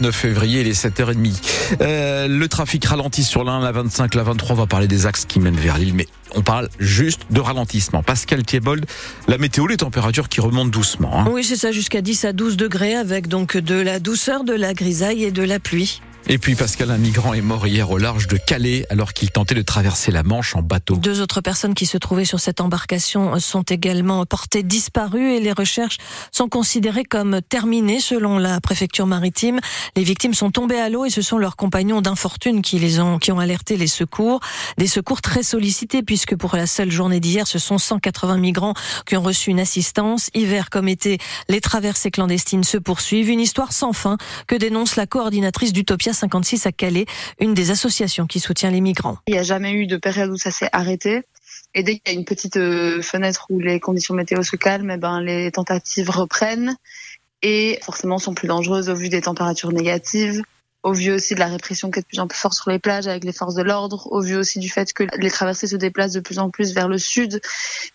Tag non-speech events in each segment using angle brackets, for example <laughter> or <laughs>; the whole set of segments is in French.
29 février, les 7h30. Euh, le trafic ralentit sur la la 25, la 23. On va parler des axes qui mènent vers l'île, mais on parle juste de ralentissement. Pascal Thiebold, la météo, les températures qui remontent doucement. Hein. Oui, c'est ça, jusqu'à 10 à 12 degrés, avec donc de la douceur, de la grisaille et de la pluie. Et puis Pascal, un migrant est mort hier au large de Calais alors qu'il tentait de traverser la Manche en bateau. Deux autres personnes qui se trouvaient sur cette embarcation sont également portées disparues et les recherches sont considérées comme terminées selon la préfecture maritime. Les victimes sont tombées à l'eau et ce sont leurs compagnons d'infortune qui les ont qui ont alerté les secours. Des secours très sollicités puisque pour la seule journée d'hier, ce sont 180 migrants qui ont reçu une assistance. Hiver comme été, les traversées clandestines se poursuivent. Une histoire sans fin que dénonce la coordinatrice d'Utopia 56 à Calais, une des associations qui soutient les migrants. Il n'y a jamais eu de période où ça s'est arrêté. Et dès qu'il y a une petite euh, fenêtre où les conditions météo se calment, eh ben, les tentatives reprennent et forcément sont plus dangereuses au vu des températures négatives, au vu aussi de la répression qui est de plus en plus forte sur les plages avec les forces de l'ordre, au vu aussi du fait que les traversées se déplacent de plus en plus vers le sud,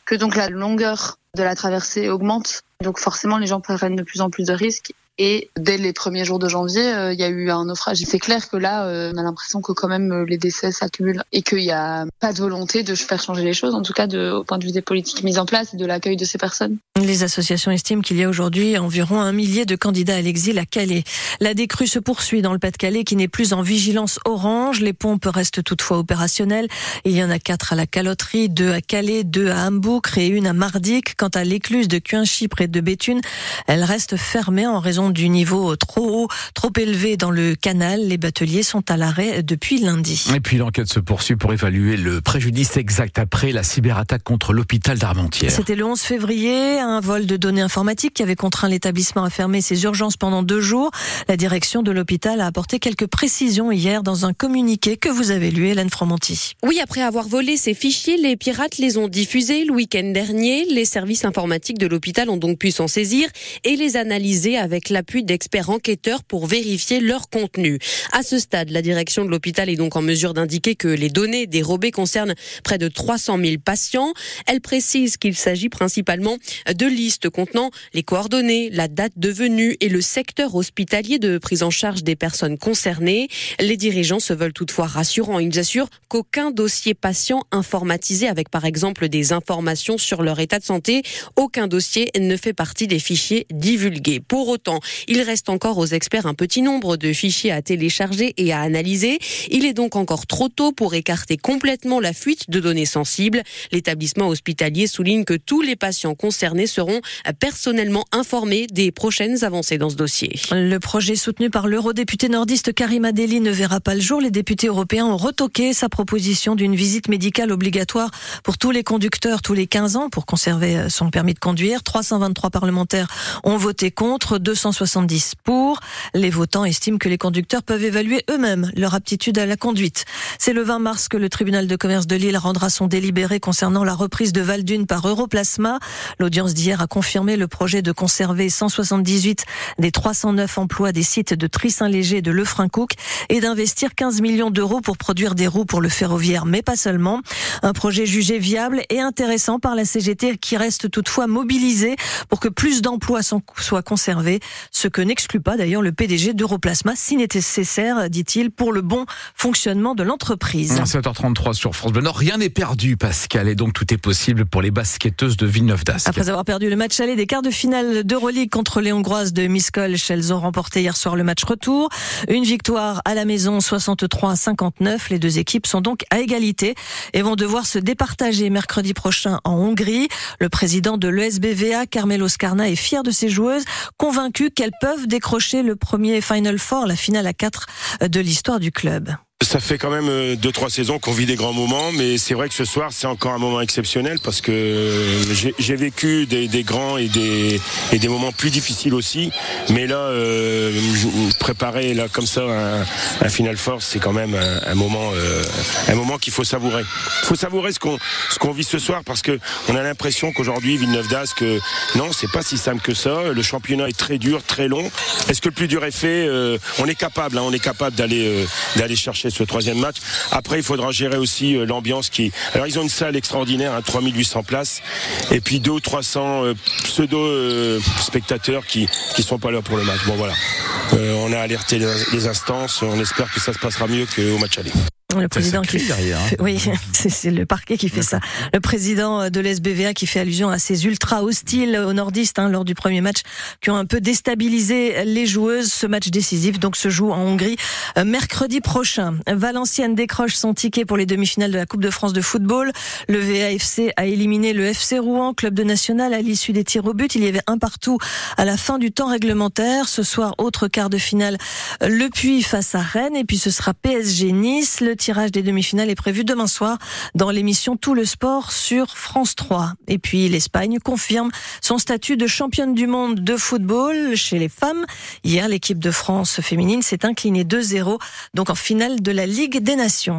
que donc la longueur de la traversée augmente. Donc forcément, les gens prennent de plus en plus de risques et dès les premiers jours de janvier, euh, il y a eu un naufrage. C'est clair que là, euh, on a l'impression que quand même euh, les décès s'accumulent et qu'il n'y a pas de volonté de faire changer les choses, en tout cas au point de vue des politiques mises en place et de l'accueil de ces personnes. Les associations estiment qu'il y a aujourd'hui environ un millier de candidats à l'exil à Calais. La décrue se poursuit dans le Pas-de-Calais qui n'est plus en vigilance orange. Les pompes restent toutefois opérationnelles. Il y en a quatre à la caloterie, deux à Calais, deux à Hambourg et une à Mardic. Quant à l'écluse de Cuinchy près de Béthune, elle reste fermée en raison du niveau trop haut, trop élevé dans le canal. Les bateliers sont à l'arrêt depuis lundi. Et puis l'enquête se poursuit pour évaluer le préjudice exact après la cyberattaque contre l'hôpital d'Armentières. C'était le 11 février, un vol de données informatiques qui avait contraint l'établissement à fermer ses urgences pendant deux jours. La direction de l'hôpital a apporté quelques précisions hier dans un communiqué que vous avez lu, Hélène Fromonti. Oui, après avoir volé ces fichiers, les pirates les ont diffusés le week-end dernier. Les services informatiques de l'hôpital ont donc pu s'en saisir et les analyser avec l'appui d'experts enquêteurs pour vérifier leur contenu. À ce stade, la direction de l'hôpital est donc en mesure d'indiquer que les données dérobées concernent près de 300 000 patients. Elle précise qu'il s'agit principalement de listes contenant les coordonnées, la date de venue et le secteur hospitalier de prise en charge des personnes concernées. Les dirigeants se veulent toutefois rassurants. Ils assurent qu'aucun dossier patient informatisé avec par exemple des informations sur leur état de santé, aucun dossier ne fait partie des fichiers divulgués. Pour autant, il reste encore aux experts un petit nombre de fichiers à télécharger et à analyser. Il est donc encore trop tôt pour écarter complètement la fuite de données sensibles. L'établissement hospitalier souligne que tous les patients concernés seront personnellement informés des prochaines avancées dans ce dossier. Le projet soutenu par l'eurodéputé nordiste Karim Adeli ne verra pas le jour. Les députés européens ont retoqué sa proposition d'une visite médicale obligatoire pour tous les conducteurs tous les 15 ans pour conserver son permis de conduire. 323 parlementaires ont voté contre, 270 pour. Les votants estiment que les conducteurs peuvent évaluer eux-mêmes leur aptitude à la conduite. C'est le 20 mars que le tribunal de commerce de Lille rendra son délibéré concernant la reprise de Valdune par Europlasma. L'audience d'hier a confirmé le projet de conserver 178 des 309 emplois des sites de Trissin-Léger et de Lefrancouc et d'investir 15 millions d'euros pour produire des roues pour le ferroviaire, mais pas seulement. Un projet jugé viable et intéressant par la CGT qui reste toutefois mobilisée pour que plus d'emplois soient conservés, ce que n'exclut pas d'ailleurs le PDG d'Europlasma si nécessaire, dit-il, pour le bon fonctionnement de l'entreprise. 7h33 sur France Bleu Nord, rien n'est perdu Pascal et donc tout est possible pour les basketteuses de Villeneuve d'Ascq. Après avoir perdu le match aller des quarts de finale d'Euroleague contre les Hongroises de Miskolc, elles ont remporté hier soir le match retour. Une victoire à la maison 63 à 59. Les deux équipes sont donc à égalité et vont devoir se départager mercredi prochain en Hongrie. Le président de l'ESBVA, Carmelo Scarna, est fier de ses joueuses, convaincu qu'elles peuvent décrocher le premier Final Four, la finale à 4 de l'histoire du club. Ça fait quand même euh, deux trois saisons qu'on vit des grands moments, mais c'est vrai que ce soir c'est encore un moment exceptionnel parce que j'ai vécu des, grands et des et des moments plus difficiles aussi. Mais là, euh, préparer là comme ça un, final force, c'est quand même un, moment euh, un moment qu'il faut savourer. Il faut savourer ce qu'on ce qu'on vit ce soir parce que on a l'impression qu'aujourd'hui Villeneuve d'Ascq, non, c'est pas si simple que ça. Le championnat est très dur, très long. Est-ce que le plus dur est fait On est capable, hein, on est capable d'aller d'aller chercher ce troisième match. Après, il faudra gérer aussi euh, l'ambiance qui. Alors, ils ont une salle extraordinaire, hein, 3800 places, et puis deux ou 300 euh, pseudo euh, qui qui sont pas là pour le match. Bon voilà, on a alerté les instances. On espère que ça se passera mieux qu'au match aller. Le président qui derrière, hein. oui, <laughs> c'est le parquet qui fait ça. Le président de l'SBVA qui fait allusion à ces ultras hostiles aux nordistes hein, lors du premier match qui ont un peu déstabilisé les joueuses. Ce match décisif donc se joue en Hongrie euh, mercredi prochain. Valenciennes décroche son ticket pour les demi-finales de la Coupe de France de football. Le VAFC a éliminé le FC Rouen, club de national à l'issue des tirs au but. Il y avait un partout à la fin du temps réglementaire. Ce soir, autre quart de finale, Le Puy face à Rennes et puis ce sera PSG Nice. Le tirage des demi-finales est prévu demain soir dans l'émission Tout le sport sur France 3. Et puis l'Espagne confirme son statut de championne du monde de football chez les femmes. Hier, l'équipe de France féminine s'est inclinée 2-0, donc en finale de la Ligue des Nations.